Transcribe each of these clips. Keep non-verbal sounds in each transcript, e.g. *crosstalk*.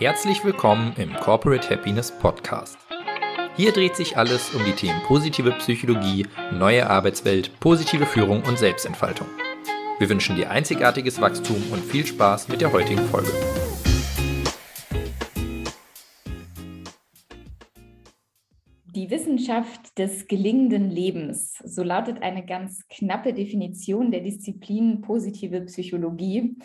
Herzlich willkommen im Corporate Happiness Podcast. Hier dreht sich alles um die Themen positive Psychologie, neue Arbeitswelt, positive Führung und Selbstentfaltung. Wir wünschen dir einzigartiges Wachstum und viel Spaß mit der heutigen Folge. Die Wissenschaft des gelingenden Lebens, so lautet eine ganz knappe Definition der Disziplin positive Psychologie.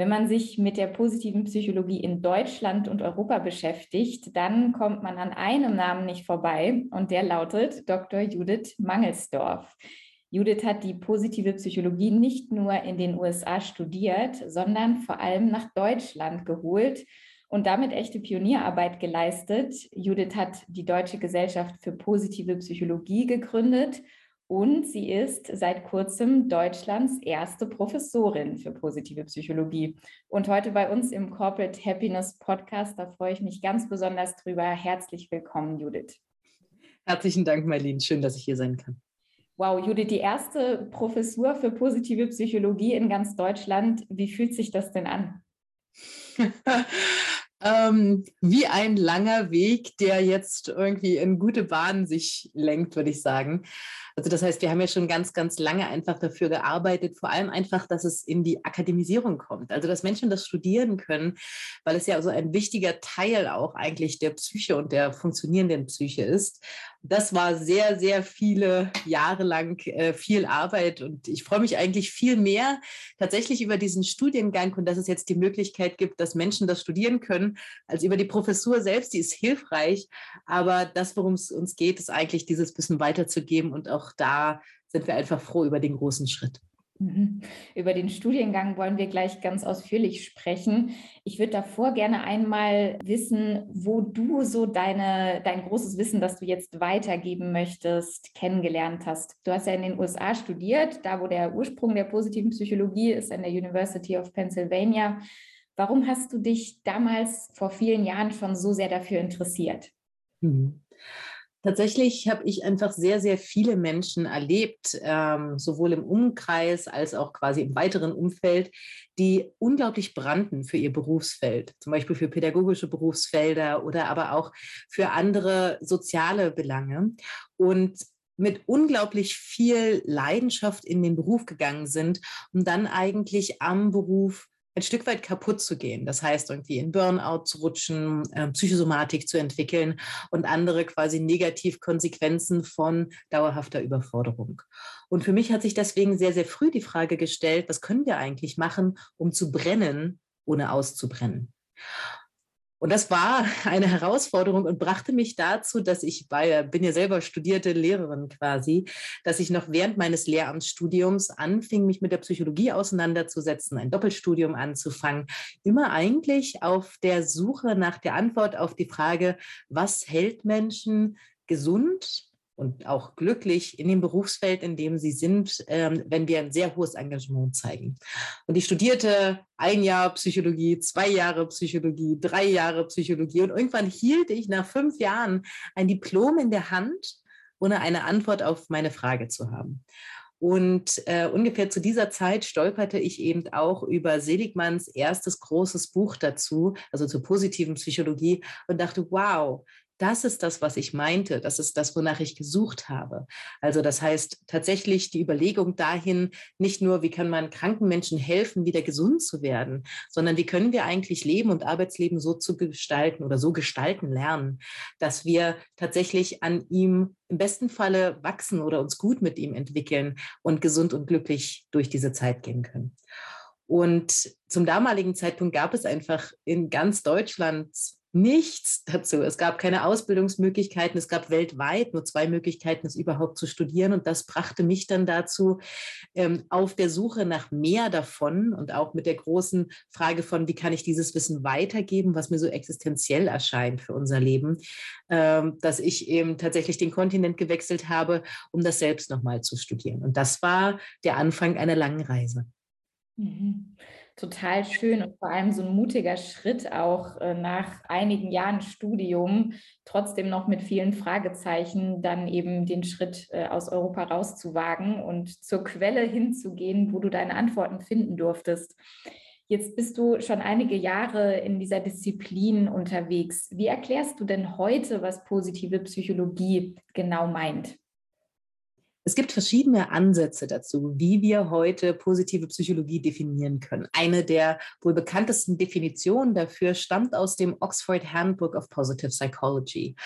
Wenn man sich mit der positiven Psychologie in Deutschland und Europa beschäftigt, dann kommt man an einem Namen nicht vorbei und der lautet Dr. Judith Mangelsdorf. Judith hat die positive Psychologie nicht nur in den USA studiert, sondern vor allem nach Deutschland geholt und damit echte Pionierarbeit geleistet. Judith hat die Deutsche Gesellschaft für positive Psychologie gegründet und sie ist seit kurzem Deutschlands erste Professorin für positive Psychologie. Und heute bei uns im Corporate Happiness Podcast, da freue ich mich ganz besonders drüber. Herzlich willkommen, Judith. Herzlichen Dank, Marlene. Schön, dass ich hier sein kann. Wow, Judith, die erste Professur für positive Psychologie in ganz Deutschland. Wie fühlt sich das denn an? *laughs* ähm, wie ein langer Weg, der jetzt irgendwie in gute Bahnen sich lenkt, würde ich sagen. Also das heißt, wir haben ja schon ganz, ganz lange einfach dafür gearbeitet, vor allem einfach, dass es in die Akademisierung kommt. Also dass Menschen das studieren können, weil es ja so ein wichtiger Teil auch eigentlich der Psyche und der funktionierenden Psyche ist. Das war sehr, sehr viele Jahre lang äh, viel Arbeit und ich freue mich eigentlich viel mehr tatsächlich über diesen Studiengang und dass es jetzt die Möglichkeit gibt, dass Menschen das studieren können, als über die Professur selbst. Die ist hilfreich, aber das, worum es uns geht, ist eigentlich dieses Wissen weiterzugeben und auch da sind wir einfach froh über den großen Schritt. Mhm. Über den Studiengang wollen wir gleich ganz ausführlich sprechen. Ich würde davor gerne einmal wissen, wo du so deine, dein großes Wissen, das du jetzt weitergeben möchtest, kennengelernt hast. Du hast ja in den USA studiert, da wo der Ursprung der positiven Psychologie ist, an der University of Pennsylvania. Warum hast du dich damals vor vielen Jahren schon so sehr dafür interessiert? Mhm. Tatsächlich habe ich einfach sehr, sehr viele Menschen erlebt, ähm, sowohl im Umkreis als auch quasi im weiteren Umfeld, die unglaublich brannten für ihr Berufsfeld, zum Beispiel für pädagogische Berufsfelder oder aber auch für andere soziale Belange. Und mit unglaublich viel Leidenschaft in den Beruf gegangen sind und dann eigentlich am Beruf ein Stück weit kaputt zu gehen. Das heißt, irgendwie in Burnout zu rutschen, äh, Psychosomatik zu entwickeln und andere quasi Negativkonsequenzen von dauerhafter Überforderung. Und für mich hat sich deswegen sehr, sehr früh die Frage gestellt, was können wir eigentlich machen, um zu brennen, ohne auszubrennen? Und das war *laughs* eine Herausforderung und brachte mich dazu, dass ich bei, bin ja selber studierte Lehrerin quasi, dass ich noch während meines Lehramtsstudiums anfing, mich mit der Psychologie auseinanderzusetzen, ein Doppelstudium anzufangen, immer eigentlich auf der Suche nach der Antwort auf die Frage, was hält Menschen gesund, und auch glücklich in dem Berufsfeld, in dem sie sind, ähm, wenn wir ein sehr hohes Engagement zeigen. Und ich studierte ein Jahr Psychologie, zwei Jahre Psychologie, drei Jahre Psychologie und irgendwann hielt ich nach fünf Jahren ein Diplom in der Hand, ohne eine Antwort auf meine Frage zu haben. Und äh, ungefähr zu dieser Zeit stolperte ich eben auch über Seligmanns erstes großes Buch dazu, also zur positiven Psychologie, und dachte, wow, das ist das, was ich meinte. Das ist das, wonach ich gesucht habe. Also das heißt tatsächlich die Überlegung dahin, nicht nur, wie kann man kranken Menschen helfen, wieder gesund zu werden, sondern wie können wir eigentlich Leben und Arbeitsleben so zu gestalten oder so gestalten lernen, dass wir tatsächlich an ihm im besten Falle wachsen oder uns gut mit ihm entwickeln und gesund und glücklich durch diese Zeit gehen können. Und zum damaligen Zeitpunkt gab es einfach in ganz Deutschland nichts dazu. Es gab keine Ausbildungsmöglichkeiten. Es gab weltweit nur zwei Möglichkeiten, es überhaupt zu studieren. Und das brachte mich dann dazu, ähm, auf der Suche nach mehr davon und auch mit der großen Frage von, wie kann ich dieses Wissen weitergeben, was mir so existenziell erscheint für unser Leben, ähm, dass ich eben tatsächlich den Kontinent gewechselt habe, um das selbst nochmal zu studieren. Und das war der Anfang einer langen Reise. Mhm total schön und vor allem so ein mutiger Schritt auch äh, nach einigen Jahren Studium, trotzdem noch mit vielen Fragezeichen, dann eben den Schritt äh, aus Europa rauszuwagen und zur Quelle hinzugehen, wo du deine Antworten finden durftest. Jetzt bist du schon einige Jahre in dieser Disziplin unterwegs. Wie erklärst du denn heute, was positive Psychologie genau meint? Es gibt verschiedene Ansätze dazu, wie wir heute positive Psychologie definieren können. Eine der wohl bekanntesten Definitionen dafür stammt aus dem Oxford Handbook of Positive Psychology,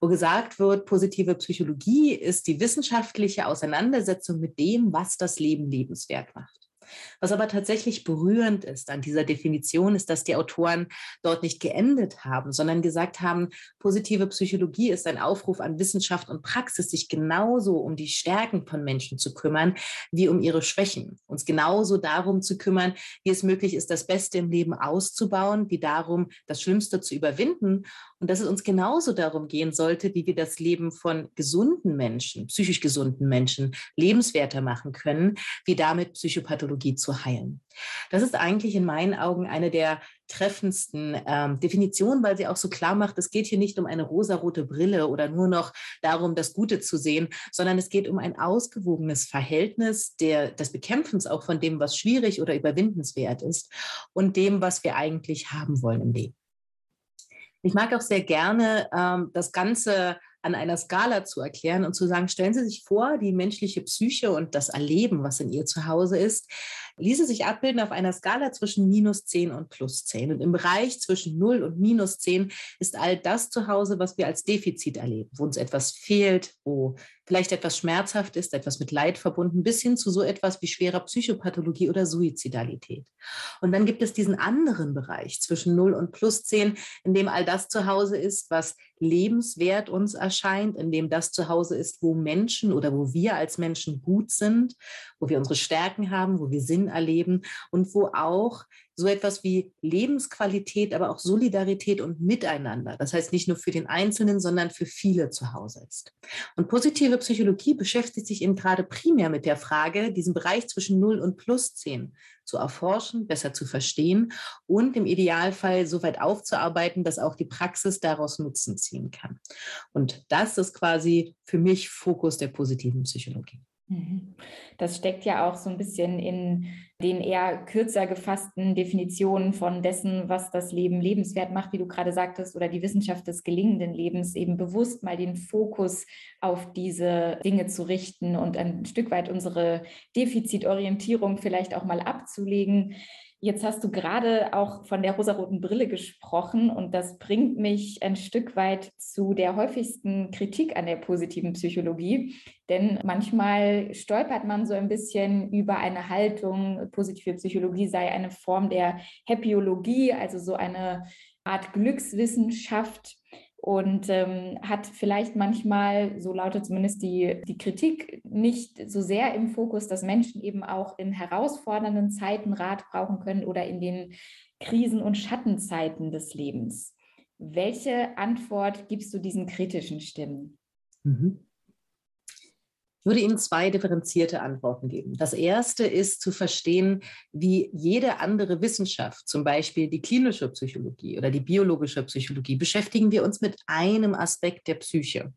wo gesagt wird, positive Psychologie ist die wissenschaftliche Auseinandersetzung mit dem, was das Leben lebenswert macht. Was aber tatsächlich berührend ist an dieser Definition, ist, dass die Autoren dort nicht geendet haben, sondern gesagt haben, positive Psychologie ist ein Aufruf an Wissenschaft und Praxis, sich genauso um die Stärken von Menschen zu kümmern, wie um ihre Schwächen. Uns genauso darum zu kümmern, wie es möglich ist, das Beste im Leben auszubauen, wie darum, das Schlimmste zu überwinden und dass es uns genauso darum gehen sollte, wie wir das Leben von gesunden Menschen, psychisch gesunden Menschen lebenswerter machen können, wie damit Psychopathologie zu heilen. Das ist eigentlich in meinen Augen eine der treffendsten ähm, Definitionen, weil sie auch so klar macht, es geht hier nicht um eine rosarote Brille oder nur noch darum, das Gute zu sehen, sondern es geht um ein ausgewogenes Verhältnis der, des Bekämpfens auch von dem, was schwierig oder überwindenswert ist und dem, was wir eigentlich haben wollen im Leben. Ich mag auch sehr gerne ähm, das Ganze an einer Skala zu erklären und zu sagen, stellen Sie sich vor, die menschliche Psyche und das Erleben, was in ihr zu Hause ist, ließe sich abbilden auf einer Skala zwischen minus 10 und plus 10. Und im Bereich zwischen 0 und minus 10 ist all das zu Hause, was wir als Defizit erleben, wo uns etwas fehlt, wo vielleicht etwas schmerzhaft ist, etwas mit Leid verbunden, bis hin zu so etwas wie schwerer Psychopathologie oder Suizidalität. Und dann gibt es diesen anderen Bereich zwischen 0 und plus 10, in dem all das zu Hause ist, was lebenswert uns erscheint, in dem das zu Hause ist, wo Menschen oder wo wir als Menschen gut sind, wo wir unsere Stärken haben, wo wir Sinn erleben und wo auch so etwas wie Lebensqualität, aber auch Solidarität und Miteinander, das heißt nicht nur für den Einzelnen, sondern für viele zu Hause ist. Und positive Psychologie beschäftigt sich eben gerade primär mit der Frage, diesen Bereich zwischen 0 und plus 10 zu erforschen, besser zu verstehen und im Idealfall so weit aufzuarbeiten, dass auch die Praxis daraus Nutzen ziehen kann. Und das ist quasi für mich Fokus der positiven Psychologie. Mhm. Das steckt ja auch so ein bisschen in den eher kürzer gefassten Definitionen von dessen, was das Leben lebenswert macht, wie du gerade sagtest, oder die Wissenschaft des gelingenden Lebens, eben bewusst mal den Fokus auf diese Dinge zu richten und ein Stück weit unsere Defizitorientierung vielleicht auch mal abzulegen. Jetzt hast du gerade auch von der rosaroten Brille gesprochen und das bringt mich ein Stück weit zu der häufigsten Kritik an der positiven Psychologie. Denn manchmal stolpert man so ein bisschen über eine Haltung, positive Psychologie sei eine Form der Happyologie, also so eine Art Glückswissenschaft und ähm, hat vielleicht manchmal, so lautet zumindest die, die Kritik, nicht so sehr im Fokus, dass Menschen eben auch in herausfordernden Zeiten Rat brauchen können oder in den Krisen- und Schattenzeiten des Lebens. Welche Antwort gibst du diesen kritischen Stimmen? Mhm. Ich würde Ihnen zwei differenzierte Antworten geben. Das erste ist zu verstehen, wie jede andere Wissenschaft, zum Beispiel die klinische Psychologie oder die biologische Psychologie, beschäftigen wir uns mit einem Aspekt der Psyche.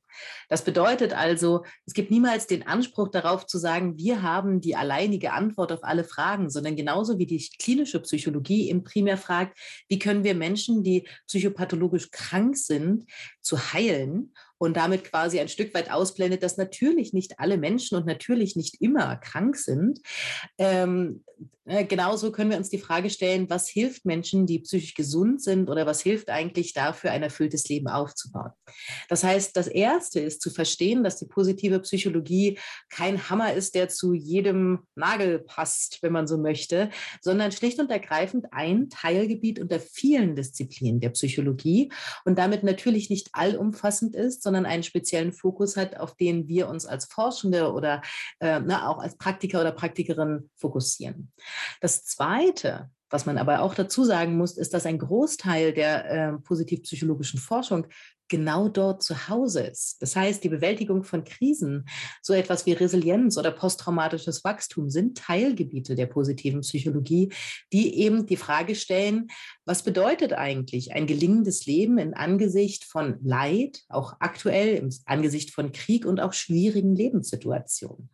Das bedeutet also, es gibt niemals den Anspruch darauf zu sagen, wir haben die alleinige Antwort auf alle Fragen, sondern genauso wie die klinische Psychologie im primär fragt, wie können wir Menschen, die psychopathologisch krank sind, zu heilen und damit quasi ein Stück weit ausblendet, dass natürlich nicht alle Menschen und natürlich nicht immer krank sind. Ähm, äh, genauso können wir uns die Frage stellen, was hilft Menschen, die psychisch gesund sind oder was hilft eigentlich dafür, ein erfülltes Leben aufzubauen. Das heißt, das Erste ist zu verstehen, dass die positive Psychologie kein Hammer ist, der zu jedem Nagel passt, wenn man so möchte, sondern schlicht und ergreifend ein Teilgebiet unter vielen Disziplinen der Psychologie und damit natürlich nicht allumfassend ist, sondern einen speziellen Fokus hat, auf den wir uns als Forschende oder äh, na, ne, auch als Praktiker oder Praktikerin fokussieren. Das Zweite, was man aber auch dazu sagen muss, ist, dass ein Großteil der äh, positivpsychologischen Forschung genau dort zu Hause ist. Das heißt, die Bewältigung von Krisen, so etwas wie Resilienz oder posttraumatisches Wachstum sind Teilgebiete der positiven Psychologie, die eben die Frage stellen, was bedeutet eigentlich ein gelingendes Leben in Angesicht von Leid, auch aktuell im Angesicht von Krieg und auch schwierigen Lebenssituationen.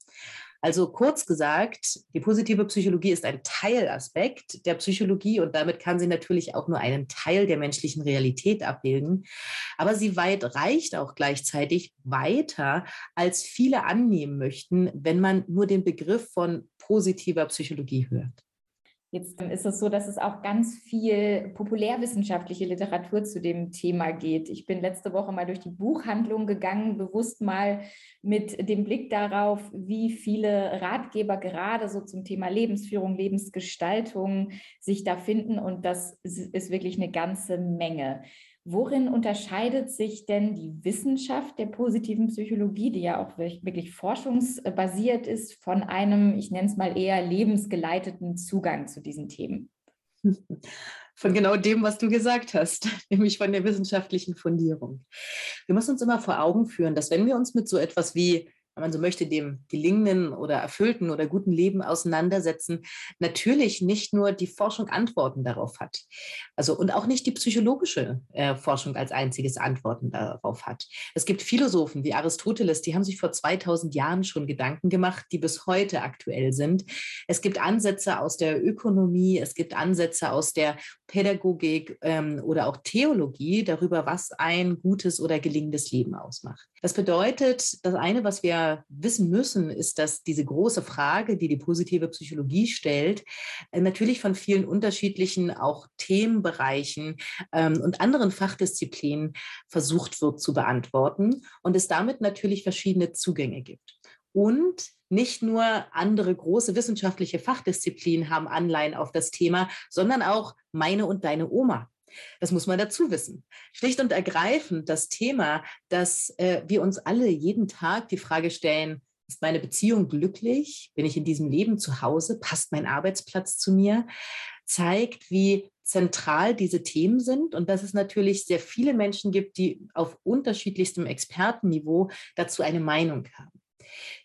Also kurz gesagt, die positive Psychologie ist ein Teilaspekt der Psychologie und damit kann sie natürlich auch nur einen Teil der menschlichen Realität abbilden. Aber sie weit reicht auch gleichzeitig weiter, als viele annehmen möchten, wenn man nur den Begriff von positiver Psychologie hört. Jetzt ist es so, dass es auch ganz viel populärwissenschaftliche Literatur zu dem Thema geht. Ich bin letzte Woche mal durch die Buchhandlung gegangen, bewusst mal mit dem Blick darauf, wie viele Ratgeber gerade so zum Thema Lebensführung, Lebensgestaltung sich da finden. Und das ist wirklich eine ganze Menge. Worin unterscheidet sich denn die Wissenschaft der positiven Psychologie, die ja auch wirklich forschungsbasiert ist, von einem, ich nenne es mal eher lebensgeleiteten Zugang zu diesen Themen? Von genau dem, was du gesagt hast, *laughs* nämlich von der wissenschaftlichen Fundierung. Wir müssen uns immer vor Augen führen, dass wenn wir uns mit so etwas wie wenn man so möchte, dem gelingenden oder erfüllten oder guten Leben auseinandersetzen, natürlich nicht nur die Forschung Antworten darauf hat. Also und auch nicht die psychologische äh, Forschung als einziges Antworten darauf hat. Es gibt Philosophen wie Aristoteles, die haben sich vor 2000 Jahren schon Gedanken gemacht, die bis heute aktuell sind. Es gibt Ansätze aus der Ökonomie, es gibt Ansätze aus der Pädagogik ähm, oder auch Theologie darüber, was ein gutes oder gelingendes Leben ausmacht. Das bedeutet, das eine, was wir wissen müssen, ist, dass diese große Frage, die die positive Psychologie stellt, äh, natürlich von vielen unterschiedlichen auch Themenbereichen ähm, und anderen Fachdisziplinen versucht wird zu beantworten und es damit natürlich verschiedene Zugänge gibt. Und nicht nur andere große wissenschaftliche Fachdisziplinen haben Anleihen auf das Thema, sondern auch meine und deine Oma. Das muss man dazu wissen. Schlicht und ergreifend das Thema, dass äh, wir uns alle jeden Tag die Frage stellen, ist meine Beziehung glücklich? Bin ich in diesem Leben zu Hause? Passt mein Arbeitsplatz zu mir? Zeigt, wie zentral diese Themen sind und dass es natürlich sehr viele Menschen gibt, die auf unterschiedlichstem Expertenniveau dazu eine Meinung haben.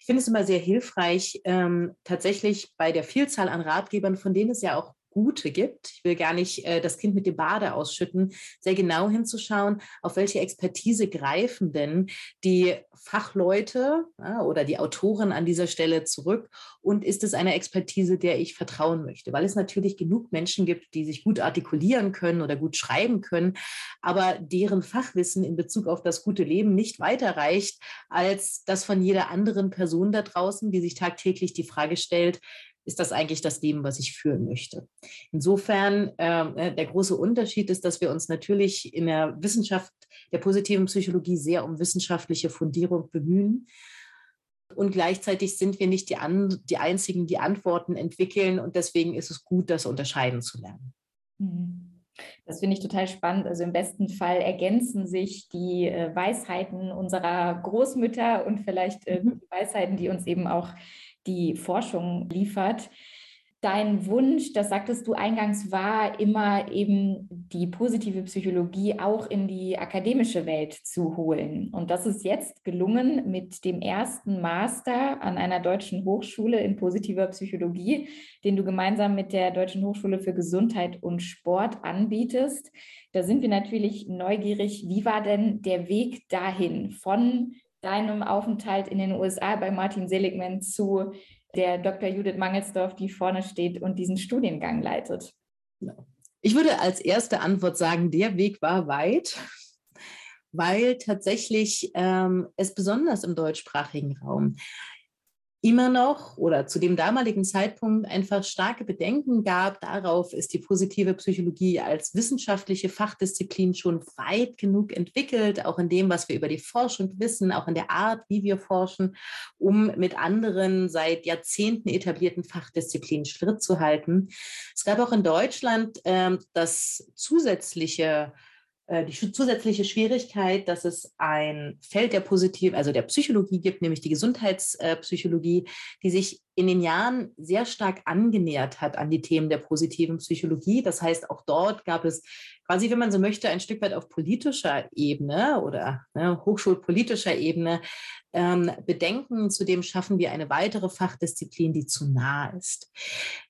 Ich finde es immer sehr hilfreich, ähm, tatsächlich bei der Vielzahl an Ratgebern, von denen es ja auch gute gibt. Ich will gar nicht äh, das Kind mit dem Bade ausschütten, sehr genau hinzuschauen, auf welche Expertise greifen denn die Fachleute ja, oder die Autoren an dieser Stelle zurück und ist es eine Expertise, der ich vertrauen möchte, weil es natürlich genug Menschen gibt, die sich gut artikulieren können oder gut schreiben können, aber deren Fachwissen in Bezug auf das gute Leben nicht weiter reicht als das von jeder anderen Person da draußen, die sich tagtäglich die Frage stellt, ist das eigentlich das Leben, was ich führen möchte. Insofern, ähm, äh, der große Unterschied ist, dass wir uns natürlich in der Wissenschaft der positiven Psychologie sehr um wissenschaftliche Fundierung bemühen. Und gleichzeitig sind wir nicht die, an, die Einzigen, die Antworten entwickeln. Und deswegen ist es gut, das unterscheiden zu lernen. Mhm. Das finde ich total spannend. Also im besten Fall ergänzen sich die äh, Weisheiten unserer Großmütter und vielleicht äh, mhm. die Weisheiten, die uns eben auch die Forschung liefert. Dein Wunsch, das sagtest du eingangs, war immer eben die positive Psychologie auch in die akademische Welt zu holen. Und das ist jetzt gelungen mit dem ersten Master an einer deutschen Hochschule in positiver Psychologie, den du gemeinsam mit der Deutschen Hochschule für Gesundheit und Sport anbietest. Da sind wir natürlich neugierig. Wie war denn der Weg dahin von deinem Aufenthalt in den USA bei Martin Seligman zu der Dr. Judith Mangelsdorf, die vorne steht und diesen Studiengang leitet? Ich würde als erste Antwort sagen, der Weg war weit, weil tatsächlich ähm, es besonders im deutschsprachigen Raum immer noch oder zu dem damaligen Zeitpunkt einfach starke Bedenken gab darauf, ist die positive Psychologie als wissenschaftliche Fachdisziplin schon weit genug entwickelt, auch in dem, was wir über die Forschung wissen, auch in der Art, wie wir forschen, um mit anderen seit Jahrzehnten etablierten Fachdisziplinen Schritt zu halten. Es gab auch in Deutschland äh, das zusätzliche die zusätzliche Schwierigkeit, dass es ein Feld der Positiv, also der Psychologie gibt, nämlich die Gesundheitspsychologie, die sich in den Jahren sehr stark angenähert hat an die Themen der positiven Psychologie. Das heißt, auch dort gab es quasi, wenn man so möchte, ein Stück weit auf politischer Ebene oder ne, hochschulpolitischer Ebene ähm, Bedenken. Zudem schaffen wir eine weitere Fachdisziplin, die zu nah ist.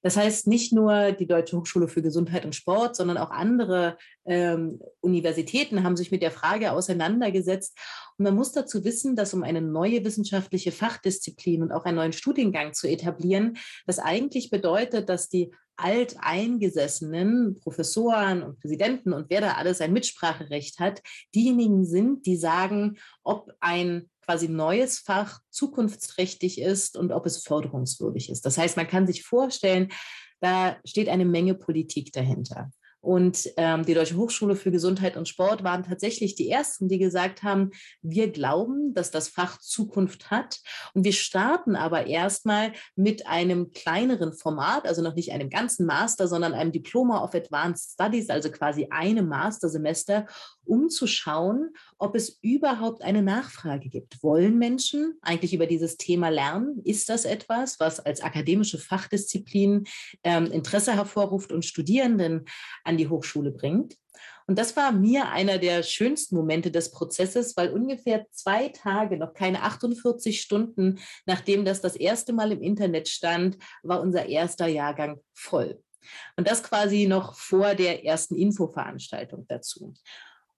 Das heißt, nicht nur die Deutsche Hochschule für Gesundheit und Sport, sondern auch andere ähm, Universitäten haben sich mit der Frage auseinandergesetzt. Und man muss dazu wissen, dass um eine neue wissenschaftliche Fachdisziplin und auch einen neuen Studiengang zu etablieren, das eigentlich bedeutet, dass die alteingesessenen Professoren und Präsidenten und wer da alles ein Mitspracherecht hat, diejenigen sind, die sagen, ob ein quasi neues Fach zukunftsträchtig ist und ob es förderungswürdig ist. Das heißt, man kann sich vorstellen, da steht eine Menge Politik dahinter. Und ähm, die Deutsche Hochschule für Gesundheit und Sport waren tatsächlich die ersten, die gesagt haben, wir glauben, dass das Fach Zukunft hat. Und wir starten aber erstmal mit einem kleineren Format, also noch nicht einem ganzen Master, sondern einem Diploma of Advanced Studies, also quasi einem Mastersemester, um zu schauen, ob es überhaupt eine Nachfrage gibt. Wollen Menschen eigentlich über dieses Thema lernen? Ist das etwas, was als akademische Fachdisziplin ähm, Interesse hervorruft und Studierenden an die Hochschule bringt? Und das war mir einer der schönsten Momente des Prozesses, weil ungefähr zwei Tage, noch keine 48 Stunden, nachdem das das erste Mal im Internet stand, war unser erster Jahrgang voll. Und das quasi noch vor der ersten Infoveranstaltung dazu.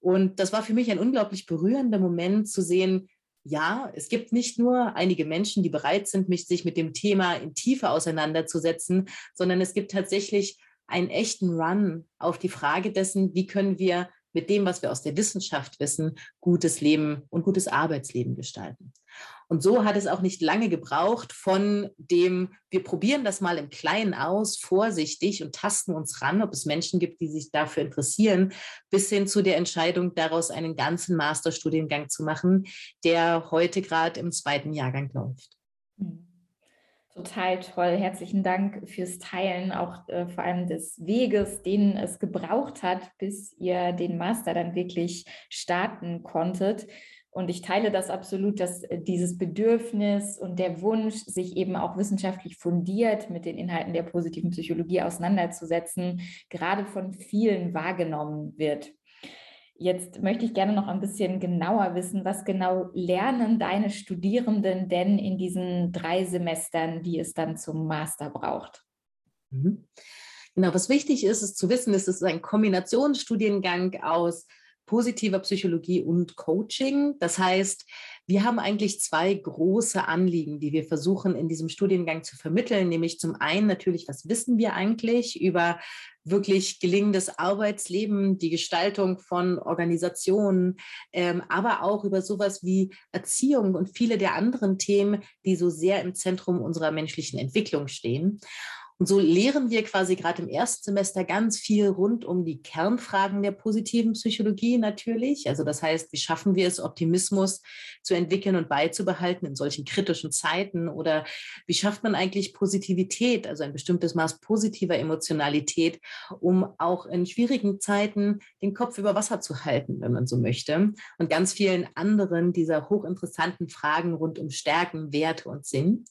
Und das war für mich ein unglaublich berührender Moment zu sehen, ja, es gibt nicht nur einige Menschen, die bereit sind, mich, sich mit dem Thema in Tiefe auseinanderzusetzen, sondern es gibt tatsächlich einen echten Run auf die Frage dessen, wie können wir mit dem, was wir aus der Wissenschaft wissen, gutes Leben und gutes Arbeitsleben gestalten. Und so hat es auch nicht lange gebraucht von dem, wir probieren das mal im Kleinen aus, vorsichtig und tasten uns ran, ob es Menschen gibt, die sich dafür interessieren, bis hin zu der Entscheidung, daraus einen ganzen Masterstudiengang zu machen, der heute gerade im zweiten Jahrgang läuft. Hm. Total toll. Herzlichen Dank fürs Teilen, auch äh, vor allem des Weges, den es gebraucht hat, bis ihr den Master dann wirklich starten konntet. Und ich teile das absolut, dass äh, dieses Bedürfnis und der Wunsch, sich eben auch wissenschaftlich fundiert mit den Inhalten der positiven Psychologie auseinanderzusetzen, gerade von vielen wahrgenommen wird. Jetzt möchte ich gerne noch ein bisschen genauer wissen, was genau lernen deine Studierenden denn in diesen drei Semestern, die es dann zum Master braucht? Mhm. Genau, was wichtig ist, ist zu wissen, es ist ein Kombinationsstudiengang aus positiver Psychologie und Coaching. Das heißt, wir haben eigentlich zwei große Anliegen, die wir versuchen in diesem Studiengang zu vermitteln, nämlich zum einen natürlich, was wissen wir eigentlich über wirklich gelingendes Arbeitsleben, die Gestaltung von Organisationen, ähm, aber auch über sowas wie Erziehung und viele der anderen Themen, die so sehr im Zentrum unserer menschlichen Entwicklung stehen. Und so lehren wir quasi gerade im ersten Semester ganz viel rund um die Kernfragen der positiven Psychologie natürlich. Also das heißt, wie schaffen wir es, Optimismus zu entwickeln und beizubehalten in solchen kritischen Zeiten? Oder wie schafft man eigentlich Positivität, also ein bestimmtes Maß positiver Emotionalität, um auch in schwierigen Zeiten den Kopf über Wasser zu halten, wenn man so möchte? Und ganz vielen anderen dieser hochinteressanten Fragen rund um Stärken, Werte und Sinn.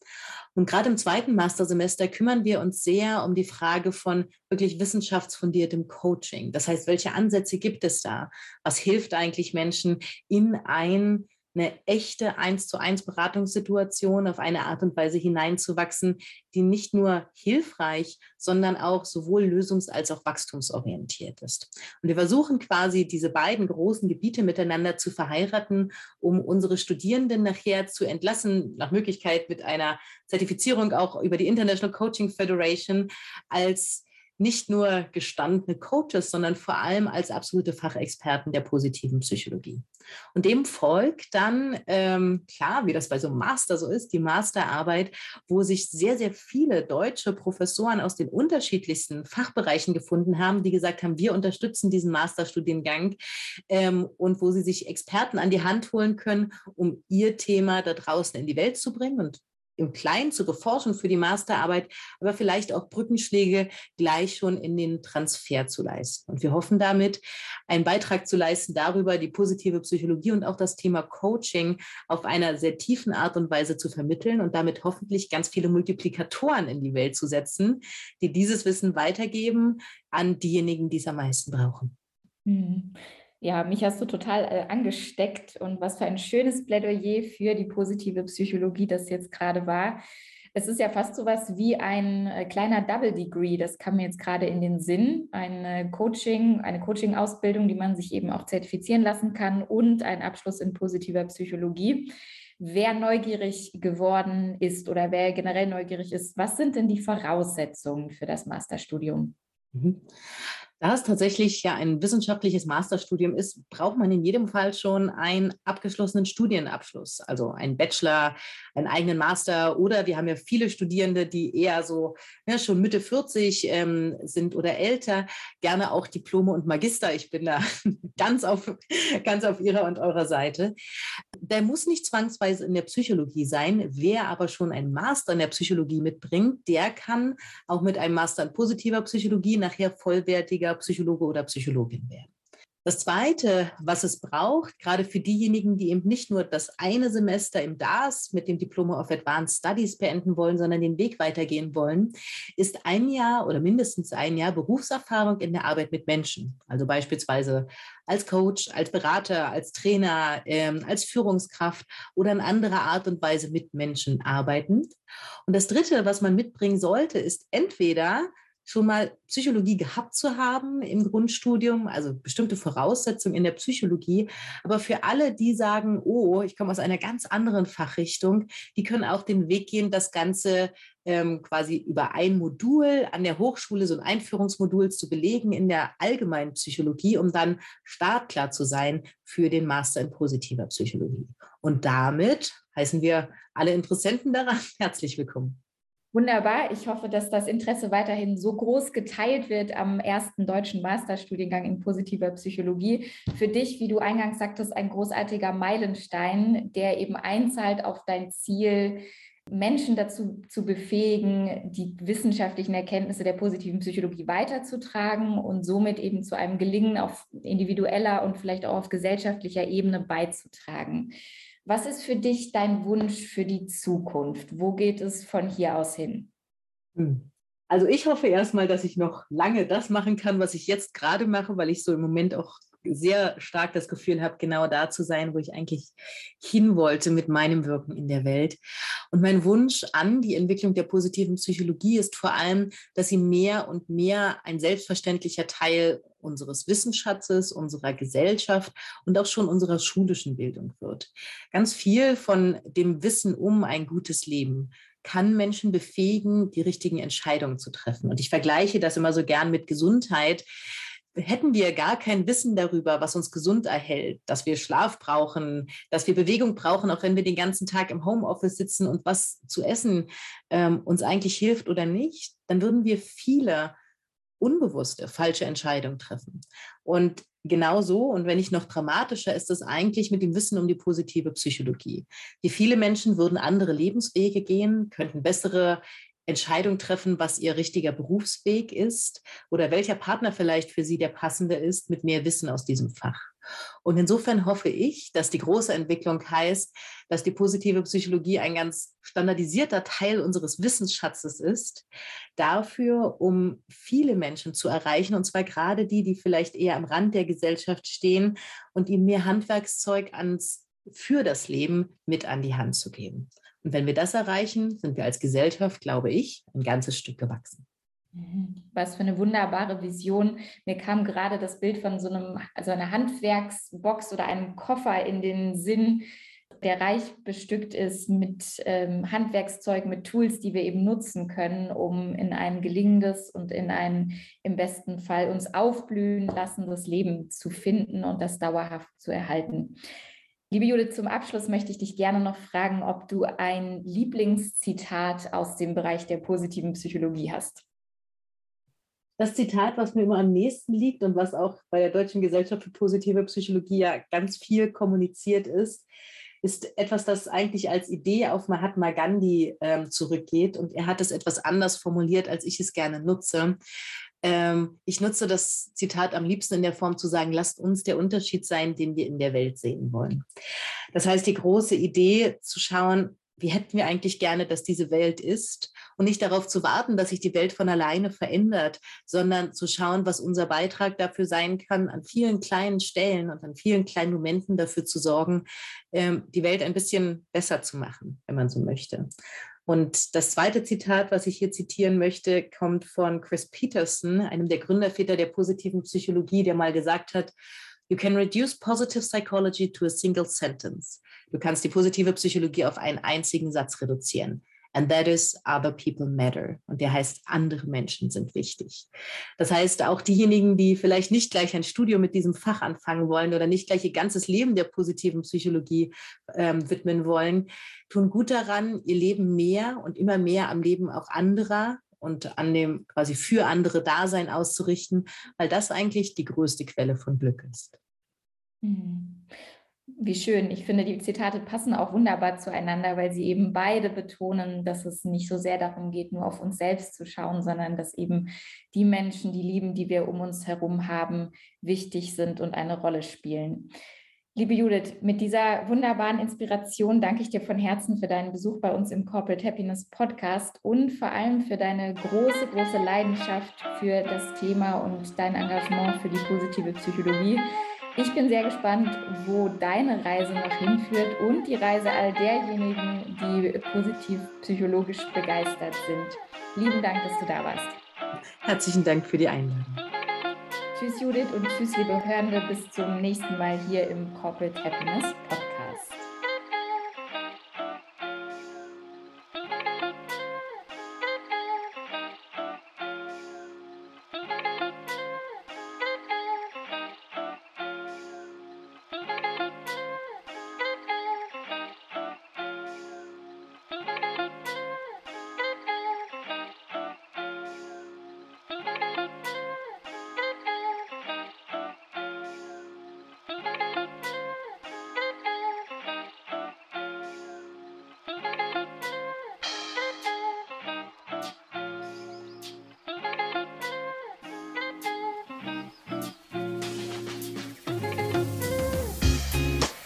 Und gerade im zweiten Mastersemester kümmern wir uns sehr um die Frage von wirklich wissenschaftsfundiertem Coaching. Das heißt, welche Ansätze gibt es da? Was hilft eigentlich Menschen in ein eine echte eins zu eins Beratungssituation auf eine Art und Weise hineinzuwachsen, die nicht nur hilfreich, sondern auch sowohl lösungs- als auch wachstumsorientiert ist. Und wir versuchen quasi diese beiden großen Gebiete miteinander zu verheiraten, um unsere Studierenden nachher zu entlassen, nach Möglichkeit mit einer Zertifizierung auch über die International Coaching Federation als nicht nur gestandene Coaches, sondern vor allem als absolute Fachexperten der positiven Psychologie. Und dem folgt dann, ähm, klar, wie das bei so einem Master so ist, die Masterarbeit, wo sich sehr, sehr viele deutsche Professoren aus den unterschiedlichsten Fachbereichen gefunden haben, die gesagt haben, wir unterstützen diesen Masterstudiengang ähm, und wo sie sich Experten an die Hand holen können, um ihr Thema da draußen in die Welt zu bringen. Und im Kleinen zu beforschen für die Masterarbeit, aber vielleicht auch Brückenschläge gleich schon in den Transfer zu leisten. Und wir hoffen damit, einen Beitrag zu leisten, darüber die positive Psychologie und auch das Thema Coaching auf einer sehr tiefen Art und Weise zu vermitteln und damit hoffentlich ganz viele Multiplikatoren in die Welt zu setzen, die dieses Wissen weitergeben an diejenigen, die es am meisten brauchen. Ja, mich hast du total äh, angesteckt und was für ein schönes Plädoyer für die positive Psychologie das jetzt gerade war. Es ist ja fast so was wie ein äh, kleiner Double Degree, das kam mir jetzt gerade in den Sinn, ein Coaching, eine Coaching-Ausbildung, die man sich eben auch zertifizieren lassen kann und ein Abschluss in positiver Psychologie. Wer neugierig geworden ist oder wer generell neugierig ist, was sind denn die Voraussetzungen für das Masterstudium? Mhm. Da es tatsächlich ja ein wissenschaftliches Masterstudium ist, braucht man in jedem Fall schon einen abgeschlossenen Studienabschluss, also einen Bachelor, einen eigenen Master oder wir haben ja viele Studierende, die eher so ja, ne, schon Mitte 40 ähm, sind oder älter, gerne auch Diplome und Magister. Ich bin da *laughs* ganz auf, ganz auf Ihrer und eurer Seite. Der muss nicht zwangsweise in der Psychologie sein. Wer aber schon einen Master in der Psychologie mitbringt, der kann auch mit einem Master in positiver Psychologie nachher vollwertiger richtiger Psychologe oder Psychologin werden. Das Zweite, was es braucht, gerade für diejenigen, die eben nicht nur das eine Semester im DAS mit dem Diploma of Advanced Studies beenden wollen, sondern den Weg weitergehen wollen, ist ein Jahr oder mindestens ein Jahr Berufserfahrung in der Arbeit mit Menschen. Also beispielsweise als Coach, als Berater, als Trainer, ähm, als Führungskraft oder in anderer Art und Weise mit Menschen arbeitend. Und das Dritte, was man mitbringen sollte, ist entweder schon mal Psychologie gehabt zu haben im Grundstudium, also bestimmte Voraussetzungen in der Psychologie. Aber für alle, die sagen, oh, ich komme aus einer ganz anderen Fachrichtung, die können auch den Weg gehen, das Ganze ähm, quasi über ein Modul an der Hochschule, so ein Einführungsmodul zu belegen in der allgemeinen Psychologie, um dann startklar zu sein für den Master in positiver Psychologie. Und damit heißen wir alle Interessenten daran *laughs* herzlich willkommen. Wunderbar. Ich hoffe, dass das Interesse weiterhin so groß geteilt wird am ersten deutschen Masterstudiengang in positiver Psychologie. Für dich, wie du eingangs sagtest, ein großartiger Meilenstein, der eben einzahlt auf dein Ziel, Menschen dazu zu befähigen, die wissenschaftlichen Erkenntnisse der positiven Psychologie weiterzutragen und somit eben zu einem Gelingen auf individueller und vielleicht auch auf gesellschaftlicher Ebene beizutragen. Was ist für dich dein Wunsch für die Zukunft? Wo geht es von hier aus hin? Hm. Also ich hoffe erstmal, dass ich noch lange das machen kann, was ich jetzt gerade mache, weil ich so im Moment auch sehr stark das Gefühl habe, genau da zu sein, wo ich eigentlich hin wollte mit meinem Wirken in der Welt. Und mein Wunsch an die Entwicklung der positiven Psychologie ist vor allem, dass sie mehr und mehr ein selbstverständlicher Teil unseres Wissensschatzes, unserer Gesellschaft und auch schon unserer schulischen Bildung wird. Ganz viel von dem Wissen um ein gutes Leben kann Menschen befähigen, die richtigen Entscheidungen zu treffen. Und ich vergleiche das immer so gern mit Gesundheit hätten wir gar kein Wissen darüber, was uns gesund erhält, dass wir Schlaf brauchen, dass wir Bewegung brauchen, auch wenn wir den ganzen Tag im Homeoffice sitzen und was zu essen ähm, uns eigentlich hilft oder nicht, dann würden wir viele unbewusste falsche Entscheidungen treffen. Und genau so, und wenn nicht noch dramatischer, ist es eigentlich mit dem Wissen um die positive Psychologie. Wie viele Menschen würden andere Lebenswege gehen, könnten bessere Entscheidung treffen, was ihr richtiger Berufsweg ist oder welcher Partner vielleicht für sie der passende ist mit mehr Wissen aus diesem Fach. Und insofern hoffe ich, dass die große Entwicklung heißt, dass die positive Psychologie ein ganz standardisierter Teil unseres Wissensschatzes ist, dafür, um viele Menschen zu erreichen, und zwar gerade die, die vielleicht eher am Rand der Gesellschaft stehen und ihnen mehr Handwerkszeug ans, für das Leben mit an die Hand zu geben. Und wenn wir das erreichen, sind wir als Gesellschaft, glaube ich, ein ganzes Stück gewachsen. Mhm. Was für eine wunderbare Vision. Mir kam gerade das Bild von so einem, also einer Handwerksbox oder einem Koffer in den Sinn, der reich bestückt ist mit ähm, Handwerkszeug, mit Tools, die wir eben nutzen können, um in ein gelingendes und in ein im besten Fall uns aufblühen lassendes Leben zu finden und das dauerhaft zu erhalten. Liebe Judith, zum Abschluss möchte ich dich gerne noch fragen, ob du ein Lieblingszitat aus dem Bereich der positiven Psychologie hast. Das Zitat, was mir immer am nächsten liegt und was auch bei der Deutschen Gesellschaft für positive Psychologie ja ganz viel kommuniziert ist, ist etwas, das eigentlich als Idee auf Mahatma Gandhi ähm, zurückgeht. Und er hat es etwas anders formuliert, als ich es gerne nutze. Ähm, ich nutze das Zitat am liebsten in der Form zu sagen, lasst uns der Unterschied sein, den wir in der Welt sehen wollen. Das heißt, die große Idee zu schauen, wie hätten wir eigentlich gerne, dass diese Welt ist und nicht darauf zu warten, dass sich die Welt von alleine verändert, sondern zu schauen, was unser Beitrag dafür sein kann, an vielen kleinen Stellen und an vielen kleinen Momenten dafür zu sorgen, ähm, die Welt ein bisschen besser zu machen, wenn man so möchte. Und das zweite Zitat, was ich hier zitieren möchte, kommt von Chris Peterson, einem der Gründerväter der positiven Psychologie, der mal gesagt hat, You can reduce positive psychology to a single sentence. Du kannst die positive Psychologie auf einen einzigen Satz reduzieren. And that is other people matter. Und der heißt, andere Menschen sind wichtig. Das heißt, auch diejenigen, die vielleicht nicht gleich ein Studium mit diesem Fach anfangen wollen oder nicht gleich ihr ganzes Leben der positiven Psychologie ähm, widmen wollen, tun gut daran, ihr Leben mehr und immer mehr am Leben auch anderer und an dem quasi für andere Dasein auszurichten, weil das eigentlich die größte Quelle von Glück ist. Mhm. Wie schön. Ich finde, die Zitate passen auch wunderbar zueinander, weil sie eben beide betonen, dass es nicht so sehr darum geht, nur auf uns selbst zu schauen, sondern dass eben die Menschen, die Lieben, die wir um uns herum haben, wichtig sind und eine Rolle spielen. Liebe Judith, mit dieser wunderbaren Inspiration danke ich dir von Herzen für deinen Besuch bei uns im Corporate Happiness Podcast und vor allem für deine große, große Leidenschaft für das Thema und dein Engagement für die positive Psychologie. Ich bin sehr gespannt, wo deine Reise noch hinführt und die Reise all derjenigen, die positiv psychologisch begeistert sind. Lieben Dank, dass du da warst. Herzlichen Dank für die Einladung. Tschüss Judith und tschüss liebe Hörende, bis zum nächsten Mal hier im Corporate Happiness Podcast.